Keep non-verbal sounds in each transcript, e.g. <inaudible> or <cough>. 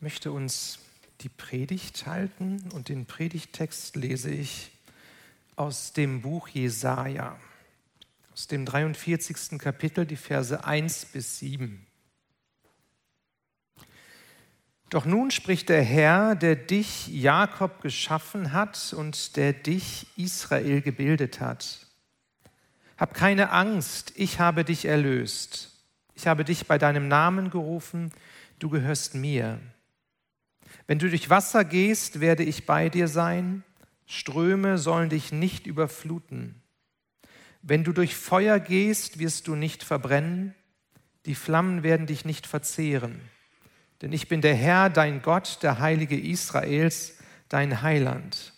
Ich möchte uns die Predigt halten und den Predigttext lese ich aus dem Buch Jesaja, aus dem 43. Kapitel, die Verse 1 bis 7. Doch nun spricht der Herr, der dich, Jakob, geschaffen hat und der dich, Israel, gebildet hat. Hab keine Angst, ich habe dich erlöst. Ich habe dich bei deinem Namen gerufen, du gehörst mir. Wenn du durch Wasser gehst, werde ich bei dir sein. Ströme sollen dich nicht überfluten. Wenn du durch Feuer gehst, wirst du nicht verbrennen. Die Flammen werden dich nicht verzehren. Denn ich bin der Herr, dein Gott, der Heilige Israels, dein Heiland.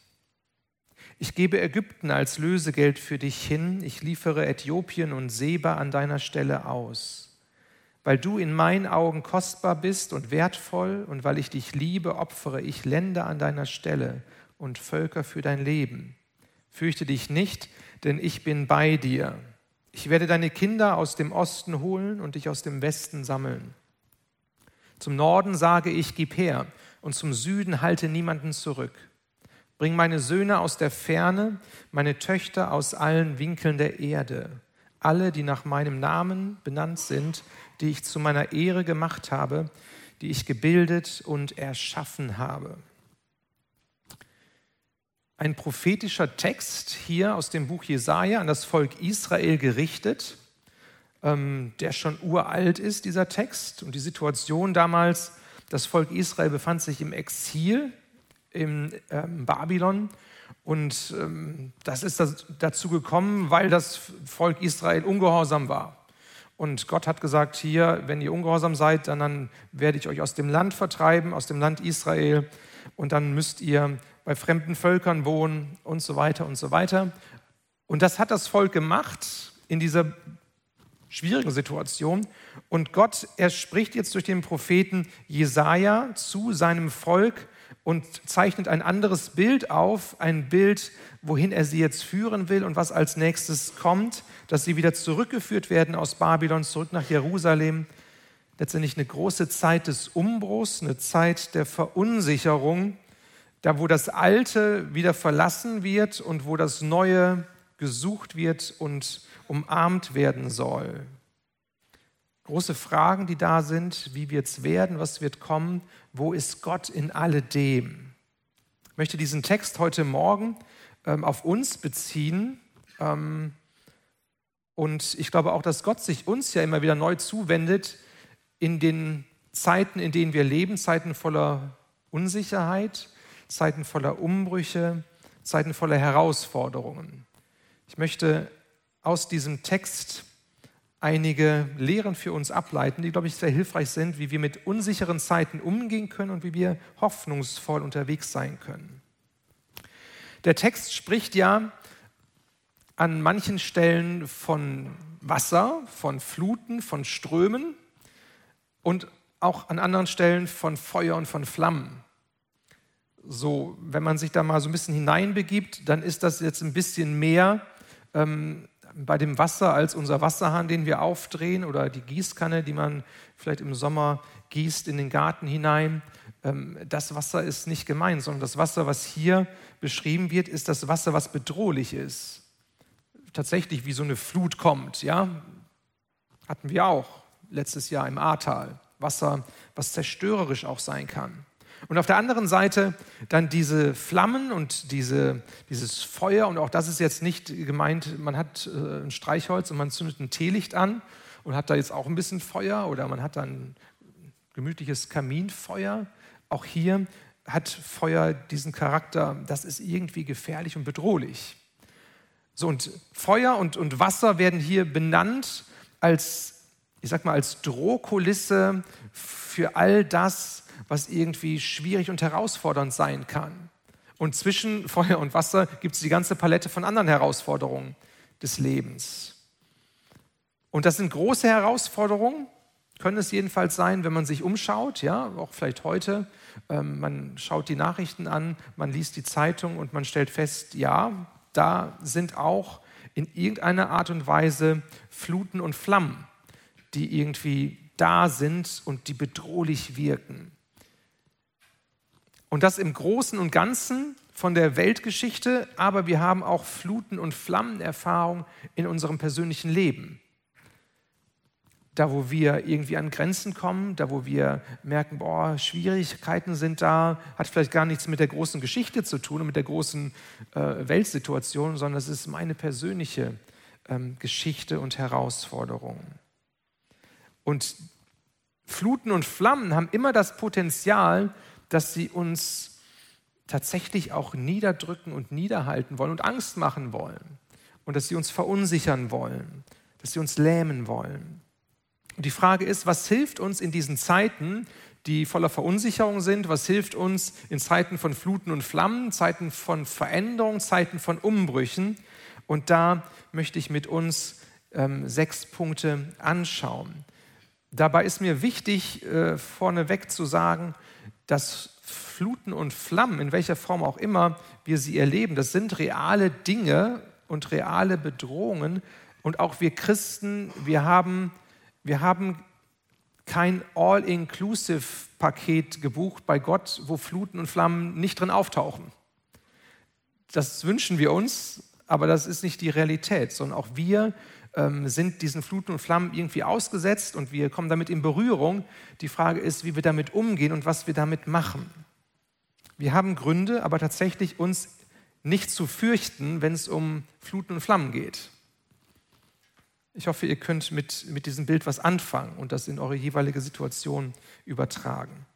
Ich gebe Ägypten als Lösegeld für dich hin. Ich liefere Äthiopien und Seba an deiner Stelle aus. Weil du in meinen Augen kostbar bist und wertvoll und weil ich dich liebe, opfere ich Länder an deiner Stelle und Völker für dein Leben. Fürchte dich nicht, denn ich bin bei dir. Ich werde deine Kinder aus dem Osten holen und dich aus dem Westen sammeln. Zum Norden sage ich, gib her, und zum Süden halte niemanden zurück. Bring meine Söhne aus der Ferne, meine Töchter aus allen Winkeln der Erde, alle, die nach meinem Namen benannt sind, die ich zu meiner Ehre gemacht habe, die ich gebildet und erschaffen habe. Ein prophetischer Text hier aus dem Buch Jesaja an das Volk Israel gerichtet, ähm, der schon uralt ist, dieser Text. Und die Situation damals, das Volk Israel befand sich im Exil in ähm, Babylon. Und ähm, das ist dazu gekommen, weil das Volk Israel ungehorsam war. Und Gott hat gesagt, hier, wenn ihr ungehorsam seid, dann, dann werde ich euch aus dem Land vertreiben, aus dem Land Israel. Und dann müsst ihr bei fremden Völkern wohnen und so weiter und so weiter. Und das hat das Volk gemacht in dieser schwierigen Situation. Und Gott, er spricht jetzt durch den Propheten Jesaja zu seinem Volk und zeichnet ein anderes Bild auf, ein Bild, wohin er sie jetzt führen will und was als nächstes kommt, dass sie wieder zurückgeführt werden aus Babylon, zurück nach Jerusalem. Letztendlich eine große Zeit des Umbruchs, eine Zeit der Verunsicherung, da wo das Alte wieder verlassen wird und wo das Neue gesucht wird und umarmt werden soll. Große Fragen, die da sind, wie wird es werden, was wird kommen, wo ist Gott in alledem? Ich möchte diesen Text heute Morgen ähm, auf uns beziehen. Ähm, und ich glaube auch, dass Gott sich uns ja immer wieder neu zuwendet in den Zeiten, in denen wir leben, Zeiten voller Unsicherheit, Zeiten voller Umbrüche, Zeiten voller Herausforderungen. Ich möchte aus diesem Text einige Lehren für uns ableiten, die, glaube ich, sehr hilfreich sind, wie wir mit unsicheren Zeiten umgehen können und wie wir hoffnungsvoll unterwegs sein können. Der Text spricht ja an manchen Stellen von Wasser, von Fluten, von Strömen und auch an anderen Stellen von Feuer und von Flammen. So, wenn man sich da mal so ein bisschen hineinbegibt, dann ist das jetzt ein bisschen mehr ähm, bei dem Wasser als unser Wasserhahn, den wir aufdrehen oder die Gießkanne, die man vielleicht im Sommer gießt in den Garten hinein. Ähm, das Wasser ist nicht gemeint, sondern das Wasser, was hier beschrieben wird, ist das Wasser, was bedrohlich ist. Tatsächlich wie so eine Flut kommt, ja? Hatten wir auch letztes Jahr im Ahrtal. Wasser, was zerstörerisch auch sein kann. Und auf der anderen Seite dann diese Flammen und diese, dieses Feuer. Und auch das ist jetzt nicht gemeint, man hat äh, ein Streichholz und man zündet ein Teelicht an und hat da jetzt auch ein bisschen Feuer oder man hat dann gemütliches Kaminfeuer. Auch hier hat Feuer diesen Charakter, das ist irgendwie gefährlich und bedrohlich. So, und Feuer und, und Wasser werden hier benannt als, ich sag mal, als Drohkulisse für all das, was irgendwie schwierig und herausfordernd sein kann. Und zwischen Feuer und Wasser gibt es die ganze Palette von anderen Herausforderungen des Lebens. Und das sind große Herausforderungen, können es jedenfalls sein, wenn man sich umschaut, ja, auch vielleicht heute. Ähm, man schaut die Nachrichten an, man liest die Zeitung und man stellt fest, ja, da sind auch in irgendeiner Art und Weise Fluten und Flammen, die irgendwie da sind und die bedrohlich wirken. Und das im Großen und Ganzen von der Weltgeschichte, aber wir haben auch Fluten und Flammenerfahrung in unserem persönlichen Leben. Da, wo wir irgendwie an Grenzen kommen, da, wo wir merken, boah, Schwierigkeiten sind da, hat vielleicht gar nichts mit der großen Geschichte zu tun und mit der großen äh, Weltsituation, sondern es ist meine persönliche ähm, Geschichte und Herausforderung. Und Fluten und Flammen haben immer das Potenzial, dass sie uns tatsächlich auch niederdrücken und niederhalten wollen und Angst machen wollen. Und dass sie uns verunsichern wollen, dass sie uns lähmen wollen. Und die Frage ist, was hilft uns in diesen Zeiten, die voller Verunsicherung sind? Was hilft uns in Zeiten von Fluten und Flammen, Zeiten von Veränderung, Zeiten von Umbrüchen? Und da möchte ich mit uns ähm, sechs Punkte anschauen. Dabei ist mir wichtig, äh, vorneweg zu sagen, dass Fluten und Flammen, in welcher Form auch immer wir sie erleben, das sind reale Dinge und reale Bedrohungen. Und auch wir Christen, wir haben, wir haben kein All-Inclusive-Paket gebucht bei Gott, wo Fluten und Flammen nicht drin auftauchen. Das wünschen wir uns, aber das ist nicht die Realität, sondern auch wir ähm, sind diesen Fluten und Flammen irgendwie ausgesetzt und wir kommen damit in Berührung. Die Frage ist, wie wir damit umgehen und was wir damit machen. Wir haben Gründe, aber tatsächlich uns nicht zu fürchten, wenn es um Fluten und Flammen geht. Ich hoffe, ihr könnt mit, mit diesem Bild was anfangen und das in eure jeweilige Situation übertragen.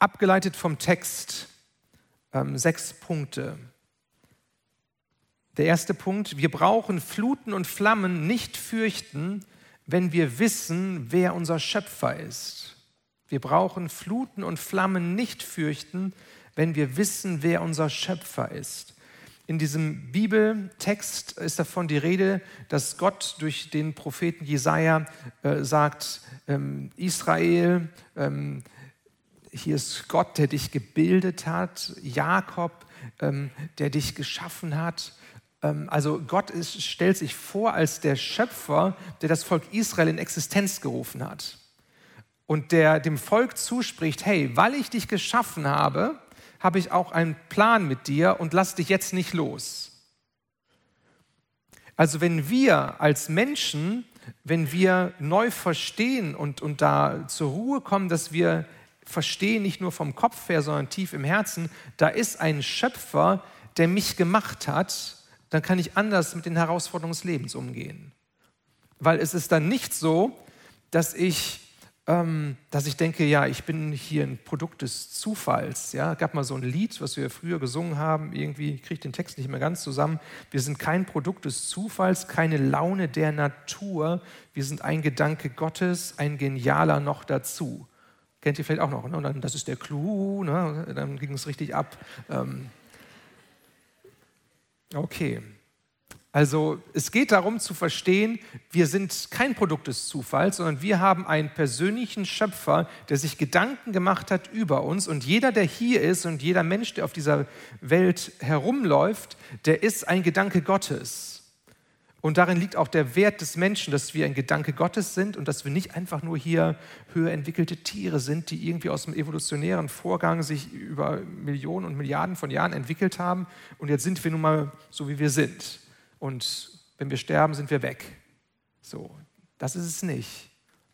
Abgeleitet vom Text ähm, sechs Punkte. Der erste Punkt, wir brauchen Fluten und Flammen nicht fürchten, wenn wir wissen, wer unser Schöpfer ist. Wir brauchen Fluten und Flammen nicht fürchten, wenn wir wissen, wer unser Schöpfer ist. In diesem Bibeltext ist davon die Rede, dass Gott durch den Propheten Jesaja äh, sagt: ähm, Israel, ähm, hier ist Gott, der dich gebildet hat, Jakob, ähm, der dich geschaffen hat. Ähm, also Gott ist, stellt sich vor als der Schöpfer, der das Volk Israel in Existenz gerufen hat. Und der dem Volk zuspricht, hey, weil ich dich geschaffen habe, habe ich auch einen Plan mit dir und lass dich jetzt nicht los. Also wenn wir als Menschen, wenn wir neu verstehen und, und da zur Ruhe kommen, dass wir verstehen, nicht nur vom Kopf her, sondern tief im Herzen, da ist ein Schöpfer, der mich gemacht hat dann kann ich anders mit den Herausforderungen des Lebens umgehen. Weil es ist dann nicht so, dass ich, ähm, dass ich denke, ja, ich bin hier ein Produkt des Zufalls. Ja, gab mal so ein Lied, was wir früher gesungen haben. Irgendwie kriege ich den Text nicht mehr ganz zusammen. Wir sind kein Produkt des Zufalls, keine Laune der Natur. Wir sind ein Gedanke Gottes, ein genialer noch dazu. Kennt ihr vielleicht auch noch? Ne? Und dann, das ist der Clou. Ne? Dann ging es richtig ab. Ähm, Okay. Also es geht darum zu verstehen, wir sind kein Produkt des Zufalls, sondern wir haben einen persönlichen Schöpfer, der sich Gedanken gemacht hat über uns. Und jeder, der hier ist und jeder Mensch, der auf dieser Welt herumläuft, der ist ein Gedanke Gottes. Und darin liegt auch der Wert des Menschen, dass wir ein Gedanke Gottes sind und dass wir nicht einfach nur hier höher entwickelte Tiere sind, die irgendwie aus dem evolutionären Vorgang sich über Millionen und Milliarden von Jahren entwickelt haben. Und jetzt sind wir nun mal so, wie wir sind. Und wenn wir sterben, sind wir weg. So, das ist es nicht.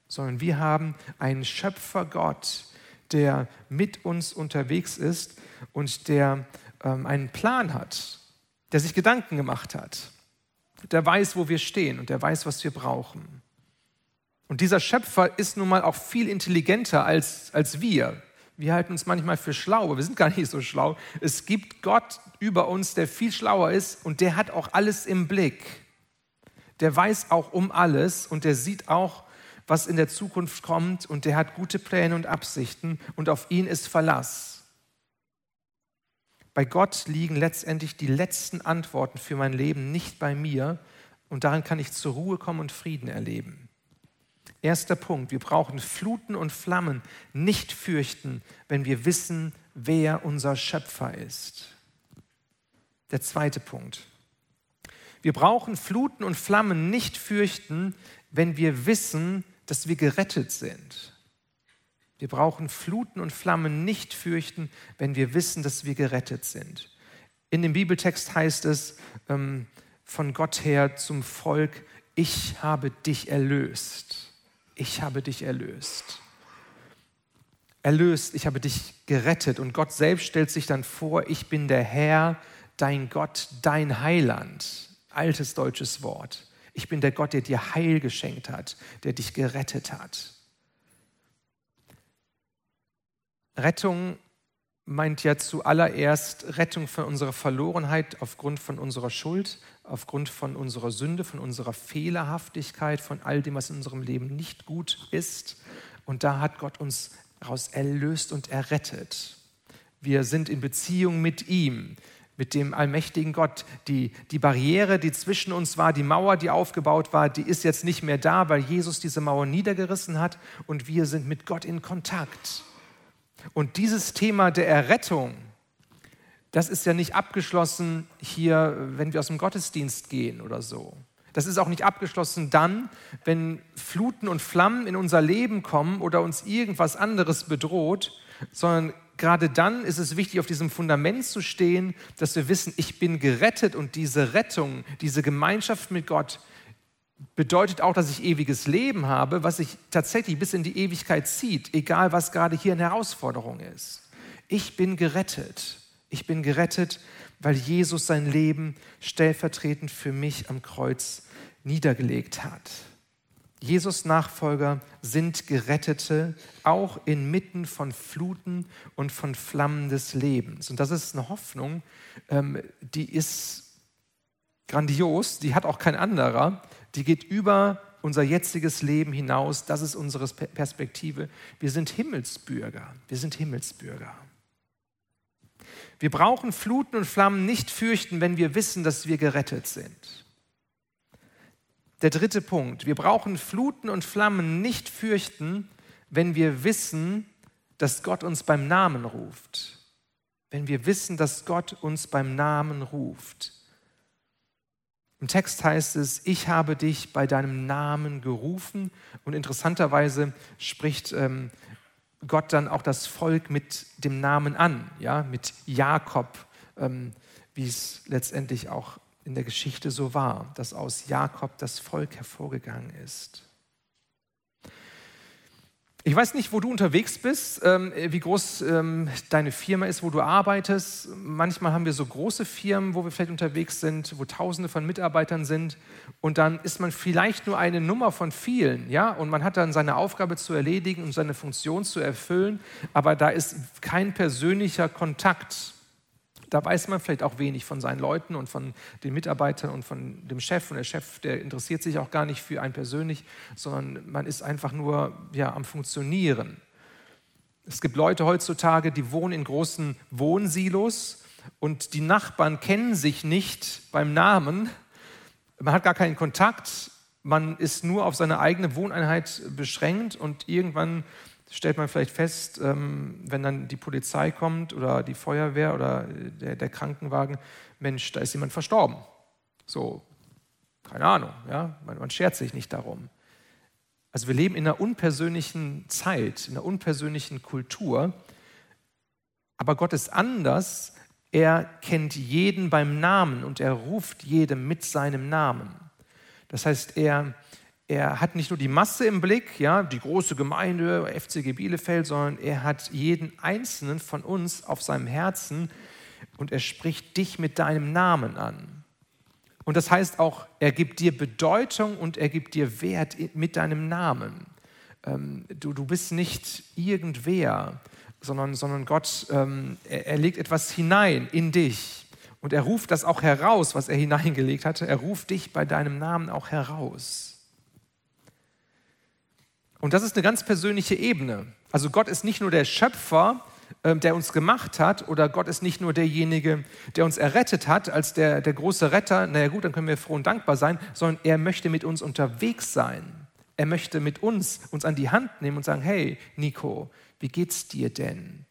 Sondern wir haben einen Schöpfergott, der mit uns unterwegs ist und der ähm, einen Plan hat, der sich Gedanken gemacht hat der weiß, wo wir stehen und der weiß, was wir brauchen. Und dieser Schöpfer ist nun mal auch viel intelligenter als, als wir. Wir halten uns manchmal für schlau, aber wir sind gar nicht so schlau. Es gibt Gott über uns, der viel schlauer ist und der hat auch alles im Blick. Der weiß auch um alles und der sieht auch, was in der Zukunft kommt und der hat gute Pläne und Absichten und auf ihn ist Verlass. Bei Gott liegen letztendlich die letzten Antworten für mein Leben, nicht bei mir. Und darin kann ich zur Ruhe kommen und Frieden erleben. Erster Punkt, wir brauchen Fluten und Flammen nicht fürchten, wenn wir wissen, wer unser Schöpfer ist. Der zweite Punkt, wir brauchen Fluten und Flammen nicht fürchten, wenn wir wissen, dass wir gerettet sind. Wir brauchen Fluten und Flammen nicht fürchten, wenn wir wissen, dass wir gerettet sind. In dem Bibeltext heißt es ähm, von Gott her zum Volk, ich habe dich erlöst. Ich habe dich erlöst. Erlöst, ich habe dich gerettet. Und Gott selbst stellt sich dann vor, ich bin der Herr, dein Gott, dein Heiland. Altes deutsches Wort. Ich bin der Gott, der dir Heil geschenkt hat, der dich gerettet hat. Rettung meint ja zuallererst Rettung von unserer Verlorenheit aufgrund von unserer Schuld, aufgrund von unserer Sünde, von unserer Fehlerhaftigkeit, von all dem, was in unserem Leben nicht gut ist. Und da hat Gott uns daraus erlöst und errettet. Wir sind in Beziehung mit ihm, mit dem allmächtigen Gott. Die, die Barriere, die zwischen uns war, die Mauer, die aufgebaut war, die ist jetzt nicht mehr da, weil Jesus diese Mauer niedergerissen hat und wir sind mit Gott in Kontakt. Und dieses Thema der Errettung, das ist ja nicht abgeschlossen hier, wenn wir aus dem Gottesdienst gehen oder so. Das ist auch nicht abgeschlossen dann, wenn Fluten und Flammen in unser Leben kommen oder uns irgendwas anderes bedroht, sondern gerade dann ist es wichtig, auf diesem Fundament zu stehen, dass wir wissen, ich bin gerettet und diese Rettung, diese Gemeinschaft mit Gott, bedeutet auch, dass ich ewiges Leben habe, was sich tatsächlich bis in die Ewigkeit zieht, egal was gerade hier eine Herausforderung ist. Ich bin gerettet. Ich bin gerettet, weil Jesus sein Leben stellvertretend für mich am Kreuz niedergelegt hat. Jesus Nachfolger sind Gerettete, auch inmitten von Fluten und von Flammen des Lebens. Und das ist eine Hoffnung, ähm, die ist grandios, die hat auch kein anderer, die geht über unser jetziges Leben hinaus. Das ist unsere Perspektive. Wir sind Himmelsbürger. Wir sind Himmelsbürger. Wir brauchen Fluten und Flammen nicht fürchten, wenn wir wissen, dass wir gerettet sind. Der dritte Punkt. Wir brauchen Fluten und Flammen nicht fürchten, wenn wir wissen, dass Gott uns beim Namen ruft. Wenn wir wissen, dass Gott uns beim Namen ruft. Im Text heißt es, ich habe dich bei deinem Namen gerufen. Und interessanterweise spricht ähm, Gott dann auch das Volk mit dem Namen an, ja, mit Jakob, ähm, wie es letztendlich auch in der Geschichte so war, dass aus Jakob das Volk hervorgegangen ist. Ich weiß nicht, wo du unterwegs bist, ähm, wie groß ähm, deine Firma ist, wo du arbeitest. Manchmal haben wir so große Firmen, wo wir vielleicht unterwegs sind, wo Tausende von Mitarbeitern sind. Und dann ist man vielleicht nur eine Nummer von vielen, ja. Und man hat dann seine Aufgabe zu erledigen und seine Funktion zu erfüllen. Aber da ist kein persönlicher Kontakt da weiß man vielleicht auch wenig von seinen Leuten und von den Mitarbeitern und von dem Chef. Und der Chef, der interessiert sich auch gar nicht für einen persönlich, sondern man ist einfach nur ja, am Funktionieren. Es gibt Leute heutzutage, die wohnen in großen Wohnsilos und die Nachbarn kennen sich nicht beim Namen. Man hat gar keinen Kontakt. Man ist nur auf seine eigene Wohneinheit beschränkt und irgendwann stellt man vielleicht fest, ähm, wenn dann die Polizei kommt oder die Feuerwehr oder der, der Krankenwagen, Mensch, da ist jemand verstorben. So, keine Ahnung, ja, man, man schert sich nicht darum. Also wir leben in einer unpersönlichen Zeit, in einer unpersönlichen Kultur, aber Gott ist anders. Er kennt jeden beim Namen und er ruft jedem mit seinem Namen. Das heißt, er, er hat nicht nur die Masse im Blick, ja, die große Gemeinde, FCG Bielefeld, sondern er hat jeden einzelnen von uns auf seinem Herzen und er spricht dich mit deinem Namen an. Und das heißt auch, er gibt dir Bedeutung und er gibt dir Wert mit deinem Namen. Ähm, du, du bist nicht irgendwer, sondern, sondern Gott, ähm, er, er legt etwas hinein in dich. Und er ruft das auch heraus, was er <laughs> hineingelegt hatte. Er ruft dich bei deinem Namen auch heraus. Und das ist eine ganz persönliche Ebene. Also Gott ist nicht nur der Schöpfer, ähm, der uns gemacht hat, oder Gott ist nicht nur derjenige, der uns errettet hat, als der, der große Retter, naja gut, dann können wir froh und dankbar sein, sondern er möchte mit uns unterwegs sein. Er möchte mit uns uns an die Hand nehmen und sagen, hey Nico, wie geht's dir denn?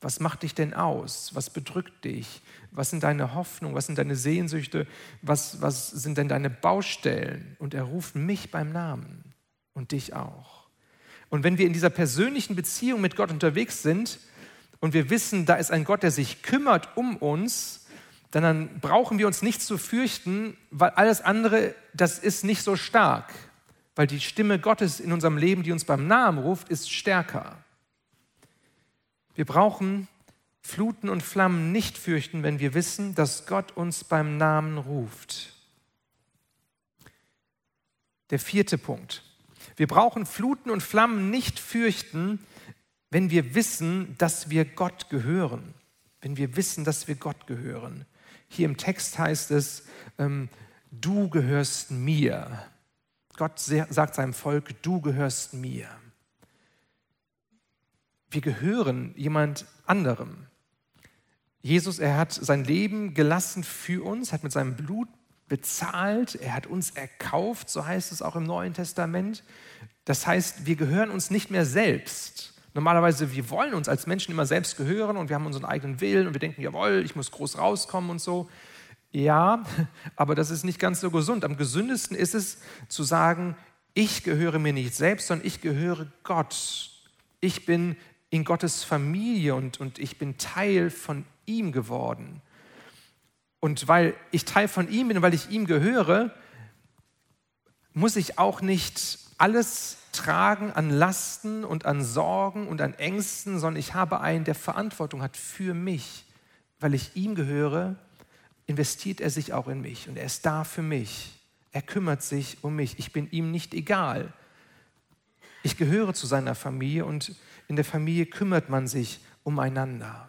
Was macht dich denn aus? Was bedrückt dich? Was sind deine Hoffnungen? Was sind deine Sehnsüchte? Was, was sind denn deine Baustellen? Und er ruft mich beim Namen und dich auch. Und wenn wir in dieser persönlichen Beziehung mit Gott unterwegs sind und wir wissen, da ist ein Gott, der sich kümmert um uns, dann, brauchen wir uns nichts zu fürchten, weil alles andere, das ist nicht so stark. Weil die Stimme Gottes in unserem Leben, die uns beim Namen ruft, ist stärker. Wir brauchen Fluten und Flammen nicht fürchten, wenn wir wissen, dass Gott uns beim Namen ruft. Der vierte Punkt. Wir brauchen Fluten und Flammen nicht fürchten, wenn wir wissen, dass wir Gott gehören. Wenn wir wissen, dass wir Gott gehören. Hier im Text heißt es, ähm, du gehörst mir. Gott sagt seinem Volk, du gehörst mir. Wir gehören jemand anderem. Jesus, er hat sein Leben gelassen für uns, hat mit seinem Blut bezahlt, er hat uns erkauft, so heißt es auch im Neuen Testament. Das heißt, wir gehören uns nicht mehr selbst. Normalerweise, wir wollen uns als Menschen immer selbst gehören und wir haben unseren eigenen Willen und wir denken, jawohl, ich muss groß rauskommen und so. Ja, <laughs> aber das ist nicht ganz so gesund. Am gesündesten ist es zu sagen, ich gehöre mir nicht selbst, sondern ich gehöre Gott. Ich bin in Gottes Familie und, und ich bin Teil von ihm geworden. Und weil ich Teil von ihm bin, weil ich ihm gehöre, muss ich auch nicht alles tragen an Lasten und an Sorgen und an Ängsten, sondern ich habe einen, der Verantwortung hat für mich. Weil ich ihm gehöre, investiert er sich auch in mich und er ist da für mich. Er kümmert sich um mich. Ich bin ihm nicht egal. Ich gehöre zu seiner Familie und in der Familie kümmert man sich umeinander.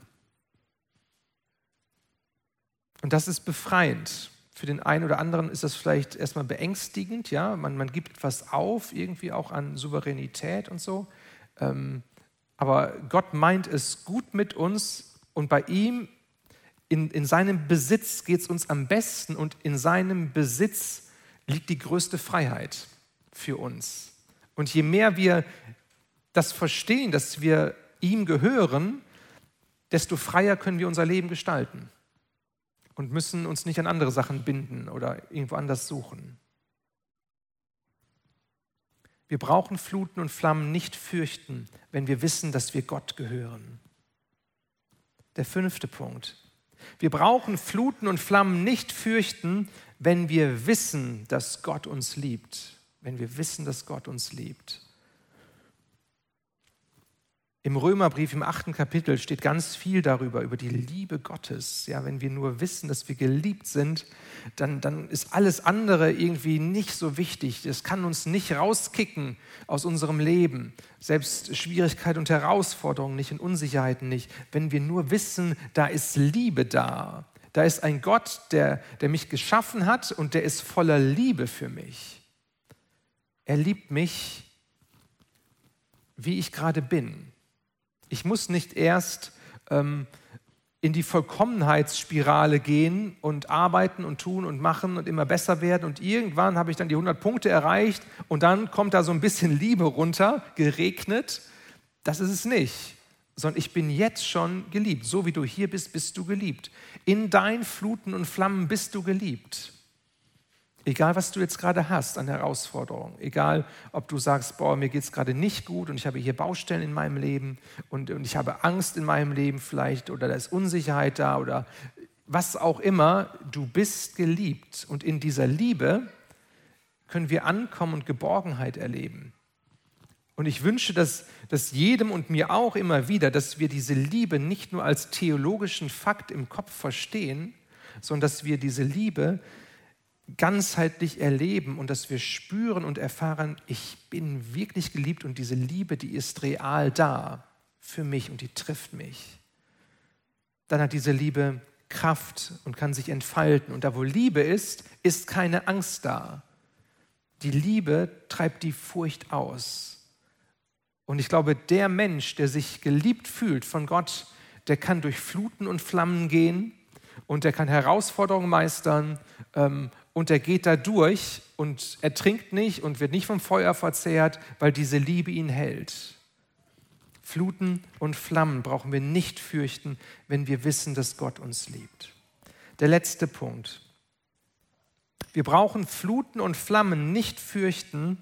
Und das ist befreiend. Für den einen oder anderen ist das vielleicht erstmal beängstigend, ja, man, man gibt etwas auf, irgendwie auch an Souveränität und so. Ähm, aber Gott meint es gut mit uns und bei ihm, in, in seinem Besitz geht es uns am besten und in seinem Besitz liegt die größte Freiheit für uns. Und je mehr wir das verstehen, dass wir ihm gehören, desto freier können wir unser Leben gestalten und müssen uns nicht an andere Sachen binden oder irgendwo anders suchen. Wir brauchen Fluten und Flammen nicht fürchten, wenn wir wissen, dass wir Gott gehören. Der fünfte Punkt. Wir brauchen Fluten und Flammen nicht fürchten, wenn wir wissen, dass Gott uns liebt. Wenn wir wissen, dass Gott uns liebt. Im Römerbrief im achten Kapitel steht ganz viel darüber, über die Liebe Gottes. Ja, wenn wir nur wissen, dass wir geliebt sind, dann, dann ist alles andere irgendwie nicht so wichtig. Das kann uns nicht rauskicken aus unserem Leben. Selbst Schwierigkeit und Herausforderungen nicht und Unsicherheiten nicht. Wenn wir nur wissen, da ist Liebe da. Da ist ein Gott, der, der mich geschaffen hat und der ist voller Liebe für mich. Er liebt mich, wie ich gerade bin. Ich muss nicht erst ähm, in die Vollkommenheitsspirale gehen und arbeiten und tun und machen und immer besser werden. Und irgendwann habe ich dann die 100 Punkte erreicht und dann kommt da so ein bisschen <laughs> Liebe runter, geregnet. Das ist es nicht, sondern ich bin jetzt schon geliebt. So wie du hier bist, bist du geliebt. In deinen Fluten und Flammen bist du geliebt. Egal, was du jetzt gerade hast an Herausforderungen, egal, ob du sagst, boah, mir geht es gerade nicht gut und ich habe hier Baustellen in meinem Leben und, und ich habe Angst in meinem Leben vielleicht oder da ist Unsicherheit da oder was auch immer, du bist geliebt und in dieser Liebe können wir ankommen und Geborgenheit erleben. Und ich wünsche, dass, dass jedem und mir auch immer wieder, dass wir diese Liebe nicht nur als theologischen Fakt im Kopf verstehen, sondern dass wir diese Liebe ganzheitlich erleben und dass wir spüren und erfahren, ich bin wirklich geliebt und diese Liebe, die ist real da für mich und die trifft mich. Dann hat diese Liebe Kraft und kann sich entfalten. Und da, wo Liebe ist, ist keine Angst da. Die Liebe treibt die Furcht aus. Und ich glaube, der Mensch, der sich geliebt fühlt von Gott, der kann durch Fluten und Flammen gehen und der kann Herausforderungen meistern ähm, und er geht da durch und er trinkt nicht und wird nicht vom Feuer verzehrt, weil diese Liebe ihn hält. Fluten und Flammen brauchen wir nicht fürchten, wenn wir wissen, dass Gott uns liebt. Der letzte Punkt. Wir brauchen Fluten und Flammen nicht fürchten,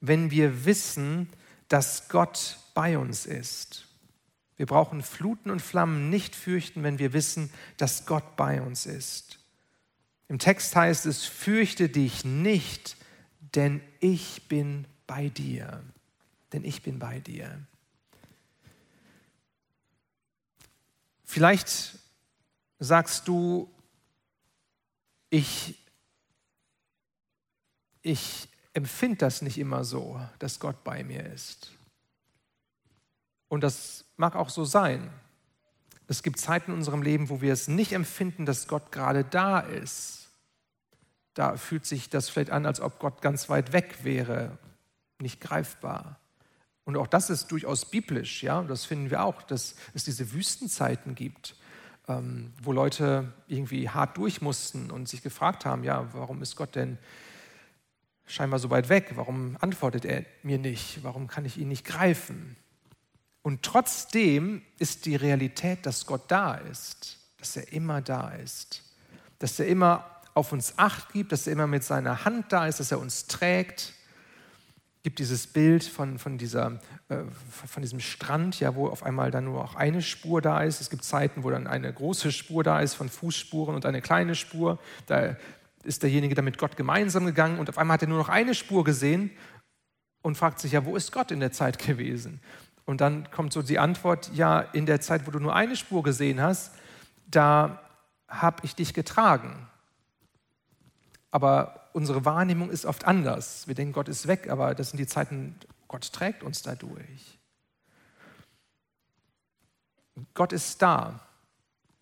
wenn wir wissen, dass Gott bei uns ist. Wir brauchen Fluten und Flammen nicht fürchten, wenn wir wissen, dass Gott bei uns ist. Im Text heißt es, fürchte dich nicht, denn ich bin bei dir. Denn ich bin bei dir. Vielleicht sagst du, ich, ich empfinde das nicht immer so, dass Gott bei mir ist. Und das mag auch so sein. Es gibt Zeiten in unserem Leben, wo wir es nicht empfinden, dass Gott gerade da ist. Da fühlt sich das vielleicht an, als ob Gott ganz weit weg wäre, nicht greifbar. Und auch das ist durchaus biblisch, ja, das finden wir auch, dass es diese Wüstenzeiten gibt, ähm, wo Leute irgendwie hart durch und sich gefragt haben, ja, warum ist Gott denn scheinbar so weit weg? Warum antwortet er mir nicht? Warum kann ich ihn nicht greifen? Und trotzdem ist die Realität, dass Gott da ist, dass er immer da ist, dass er immer auf uns acht gibt, dass er immer mit seiner Hand da ist, dass er uns trägt. Es gibt dieses Bild von, von, dieser, äh, von diesem Strand, ja, wo auf einmal dann nur auch eine Spur da ist. Es gibt Zeiten, wo dann eine große Spur da ist von Fußspuren und eine kleine Spur. Da ist derjenige dann mit Gott gemeinsam gegangen und auf einmal hat er nur noch eine Spur gesehen und fragt sich ja, wo ist Gott in der Zeit gewesen? Und dann kommt so die Antwort, ja, in der Zeit, wo du nur eine Spur gesehen hast, da habe ich dich getragen. Aber unsere Wahrnehmung ist oft anders. Wir denken, Gott ist weg, aber das sind die Zeiten, Gott trägt uns dadurch. Gott ist da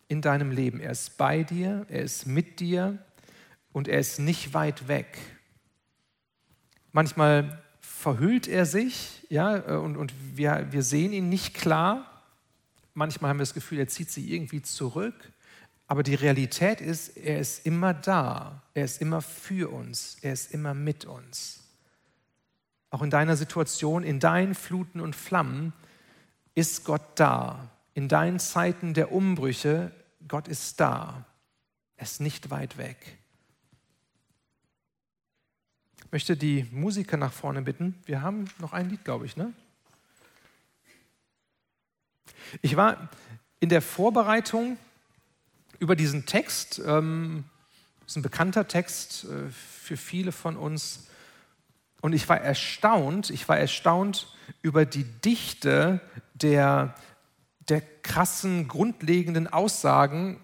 in deinem Leben. Er ist bei dir, er ist mit dir und er ist nicht weit weg. Manchmal verhüllt er sich, ja, äh, und, und wir, wir sehen ihn nicht klar. Manchmal haben wir das Gefühl, er zieht sich irgendwie zurück. Aber die Realität ist, er ist immer da. Er ist immer für uns. Er ist immer mit uns. Auch in deiner Situation, in deinen Fluten und Flammen ist Gott da. In deinen Zeiten der Umbrüche, Gott ist da. Er ist nicht weit weg. Möchte die Musiker nach vorne bitten. Wir haben noch ein Lied, glaube ich, ne? Ich war in der Vorbereitung über diesen Text, ähm, ist ein bekannter Text äh, für viele von uns, und ich war erstaunt, ich war erstaunt über die Dichte der, der krassen, grundlegenden Aussagen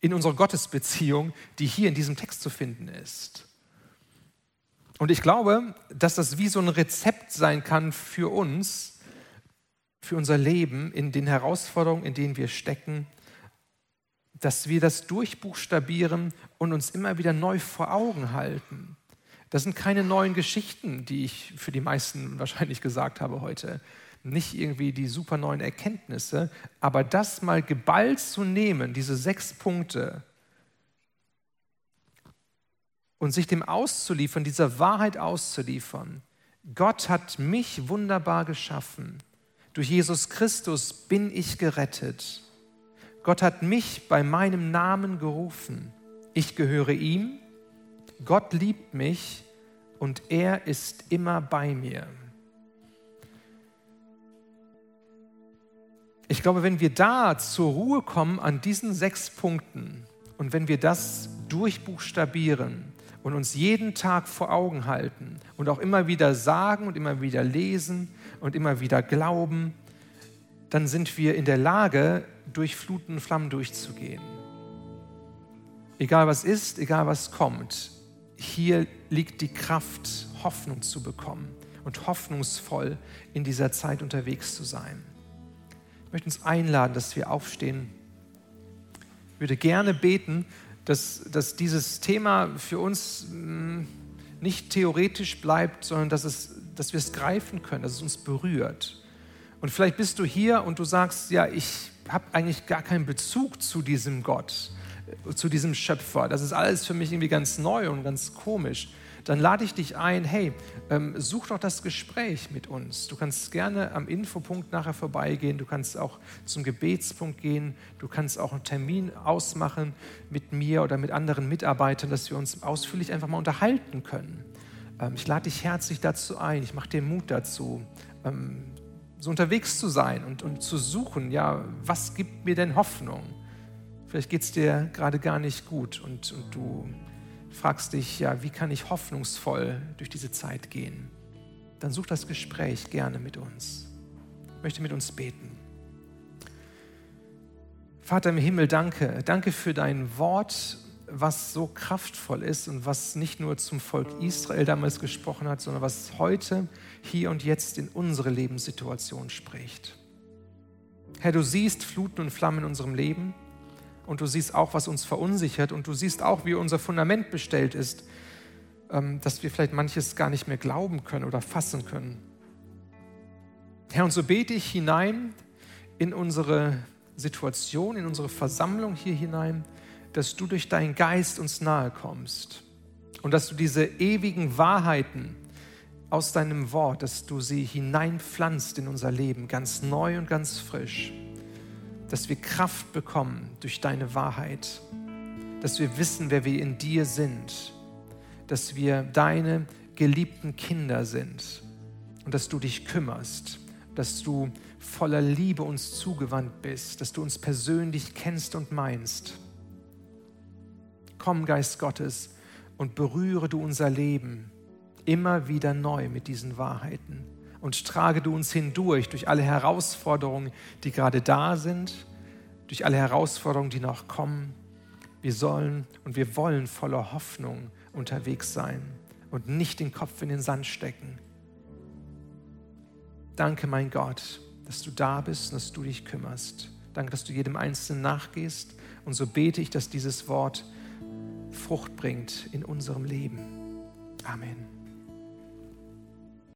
in unserer Gottesbeziehung, die hier in diesem Text zu finden ist. Und ich glaube, dass das wie so ein Rezept sein kann für uns, für unser Leben, in den Herausforderungen, in denen wir stecken, dass wir das durchbuchstabieren und uns immer wieder neu vor Augen halten. Das sind keine neuen Geschichten, die ich für die meisten <laughs> wahrscheinlich gesagt habe heute. Nicht irgendwie die super neuen Erkenntnisse, aber das mal geballt zu nehmen, diese sechs Punkte, und sich dem auszuliefern, dieser Wahrheit auszuliefern. Gott hat mich wunderbar geschaffen. Durch Jesus Christus bin ich gerettet. Gott hat mich bei meinem Namen gerufen. Ich gehöre ihm. Gott liebt mich und er ist immer bei mir. Ich glaube, wenn wir da zur Ruhe kommen an diesen sechs Punkten und wenn wir das durchbuchstabieren, und uns jeden Tag vor Augen halten und auch immer wieder sagen und immer wieder lesen und immer wieder glauben, dann sind wir in der Lage, durch Fluten und Flammen durchzugehen. Egal was ist, egal was kommt, hier liegt die Kraft, Hoffnung zu bekommen und hoffnungsvoll in dieser Zeit unterwegs zu sein. Ich möchte uns einladen, dass wir aufstehen. Ich würde gerne beten, dass, dass dieses Thema für uns hm, nicht theoretisch bleibt, sondern dass, es, dass wir es greifen können, dass es uns berührt. Und vielleicht bist du hier und du sagst, ja, ich habe eigentlich gar keinen Bezug zu diesem Gott, zu diesem Schöpfer. Das ist alles für mich irgendwie ganz neu und ganz komisch dann lade ich dich ein, hey, ähm, such doch das Gespräch mit uns. Du kannst gerne am Infopunkt nachher vorbeigehen, du kannst auch zum Gebetspunkt gehen, du kannst auch einen Termin ausmachen mit mir oder mit anderen Mitarbeitern, dass wir uns ausführlich einfach mal unterhalten können. Ähm, ich lade dich herzlich dazu ein, ich mache dir Mut dazu, ähm, so unterwegs zu sein und, und zu suchen, ja, was gibt mir denn Hoffnung? Vielleicht geht es dir gerade gar nicht gut und, und du fragst dich, ja, wie kann ich hoffnungsvoll durch diese Zeit gehen? Dann such das Gespräch gerne mit uns. Ich möchte mit uns beten. Vater im Himmel, danke. Danke für dein Wort, was so kraftvoll ist und was nicht nur zum Volk Israel damals gesprochen hat, sondern was heute, hier und jetzt in unsere Lebenssituation spricht. Herr, du siehst Fluten und Flammen in unserem Leben und du siehst auch, was uns verunsichert. Und du siehst auch, wie unser Fundament bestellt ist, ähm, dass wir vielleicht manches gar nicht mehr glauben können oder fassen können. Herr, und so bete ich hinein in unsere Situation, in unsere Versammlung hier hinein, dass du durch deinen Geist uns nahe kommst. Und dass du diese ewigen Wahrheiten aus deinem Wort, dass du sie hineinpflanzt in unser Leben, ganz neu und ganz frisch, dass wir Kraft bekommen durch deine Wahrheit, dass wir wissen, wer wir in dir sind, dass wir deine geliebten Kinder sind und dass du dich kümmerst, dass du voller Liebe uns zugewandt bist, dass du uns persönlich kennst und meinst. Komm, Geist Gottes, und berühre du unser Leben immer wieder neu mit diesen Wahrheiten und trage du uns hindurch durch alle Herausforderungen, die gerade da sind, durch alle Herausforderungen, die noch kommen. Wir sollen und wir wollen voller Hoffnung unterwegs sein und nicht den Kopf in den Sand stecken. Danke, mein Gott, dass du da bist und dass du dich kümmerst. Danke, dass du jedem Einzelnen nachgehst. Und so bete ich, dass dieses Wort Frucht bringt in unserem Leben. Amen.